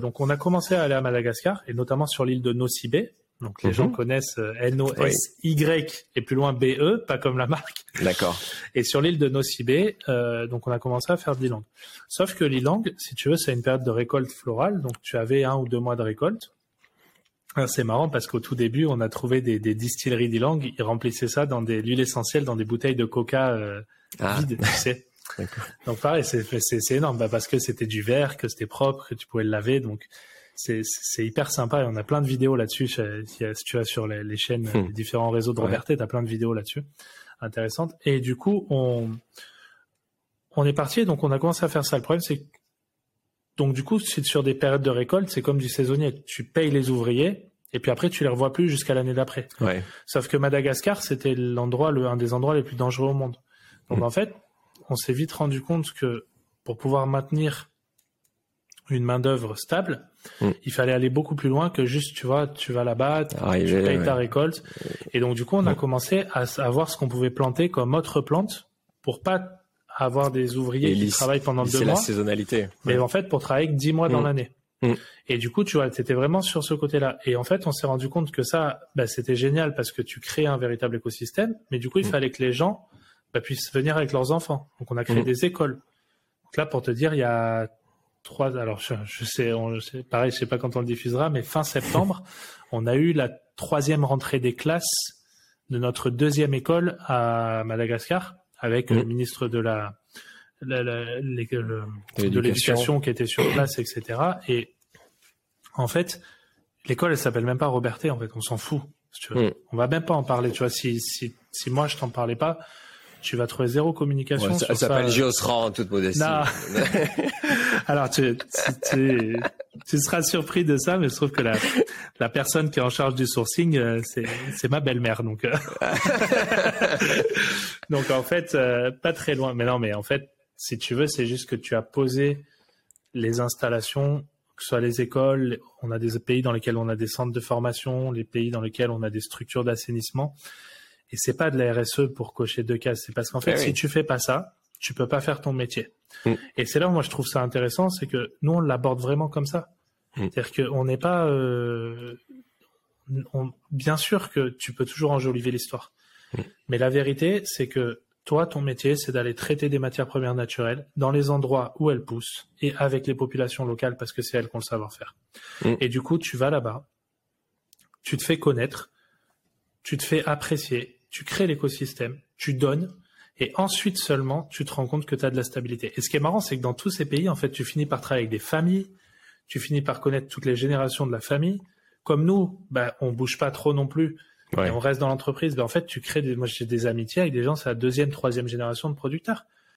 Donc on a commencé à aller à Madagascar et notamment sur l'île de Nocibé. Donc les Mhm. gens connaissent euh, N-O-S-Y et plus loin B-E, pas comme la marque. D'accord. Et sur l'île de Nocibé, euh, donc on a commencé à faire de l'ilang. Sauf que l'ilang, si tu veux, c'est une période de récolte florale, donc tu avais un ou deux mois de récolte. C'est marrant parce qu'au tout début, on a trouvé des, des distilleries d'ilang, ils remplissaient ça dans des l'huile essentielle dans des bouteilles de coca euh, Ah, vides, tu sais. Donc pareil, c'est énorme bah, parce que c'était du verre, que c'était propre, que tu pouvais le laver, donc c'est hyper sympa et on a plein de vidéos là-dessus. Si, tu vas sur les, les chaînes, Hmm. les différents réseaux de Ouais. Robertet, t'as plein de vidéos là-dessus intéressantes. Et du coup, on on est parti, donc on a commencé à faire ça. Le problème, c'est que- donc du coup, c'est sur des périodes de récolte, c'est comme du saisonnier. Tu payes les ouvriers et puis après, tu les revois plus jusqu'à l'année d'après. Ouais. Sauf que Madagascar, c'était l'endroit, le, un des endroits les plus dangereux au monde. Donc Mm. en fait, on s'est vite rendu compte que pour pouvoir maintenir une main d'œuvre stable, Mm. il fallait aller beaucoup plus loin que juste, tu vois, tu vas là-bas, tu payes ouais. ta récolte. Et donc du coup, on a Mm. commencé à, voir ce qu'on pouvait planter comme autre plante pour pas avoir des ouvriers Et qui travaillent pendant deux C'est la mois, saisonnalité. mais en fait pour travailler que dix mois dans Mm. l'année. Et du coup, tu vois, c'était vraiment sur ce côté-là. Et en fait, on s'est rendu compte que ça, bah, c'était génial parce que tu crées un véritable écosystème, mais du coup, il fallait que les gens bah, puissent venir avec leurs enfants. Donc, on a créé Mm. des écoles. Donc là, pour te dire, il y a trois. Alors, je, je sais, on, je sais, pareil, je sais pas quand on le diffusera, mais fin septembre, on a eu la troisième rentrée des classes de notre deuxième école à Madagascar avec Mm. le ministre de la, la- la- l'é- le- De l'éducation. qui était sur place, etc. Et en fait, l'école, elle s'appelle même pas Roberté, en fait, on s'en fout. Si tu veux. Mm. On va même pas en parler, tu vois. Si, si, si moi je t'en parlais pas, tu vas trouver zéro communication. Ouais, ça s'appelle ça. Géosran en toute modestie. Non. Alors, tu, tu, tu, tu seras surpris de ça, mais je trouve que la, la personne qui est en charge du sourcing, euh, c'est, c'est ma belle-mère. Donc, euh. donc en fait, euh, pas très loin. Mais non, mais en fait, si tu veux, c'est juste que tu as posé les installations, que ce soit les écoles, on a des pays dans lesquels on a des centres de formation, les pays dans lesquels on a des structures d'assainissement. Et c'est pas de la RSE pour cocher deux cases. C'est parce qu'en fait, Eh oui. si tu fais pas ça, tu peux pas faire ton métier. Mm. Et c'est là où moi je trouve ça intéressant, c'est que nous on l'aborde vraiment comme ça. Mm. C'est-à-dire qu'on n'est pas. euh, on- bien sûr que tu peux toujours enjoliver l'histoire, Mm. mais la vérité c'est que toi ton métier c'est d'aller traiter des matières premières naturelles dans les endroits où elles poussent et avec les populations locales parce que c'est elles qui ont le savoir-faire. Et du coup tu vas là-bas, tu te fais connaître, tu te fais apprécier, tu crées l'écosystème, tu donnes, et ensuite seulement tu te rends compte que tu as de la stabilité. Et ce qui est marrant, c'est que dans tous ces pays, en fait, tu finis par travailler avec des familles, tu finis par connaître toutes les générations de la famille. Comme nous, bah, on bouge pas trop non plus, Ouais. et on reste dans l'entreprise. Ben, en fait, tu crées des, moi j'ai des amitiés avec des gens, c'est la deuxième, troisième génération de producteurs.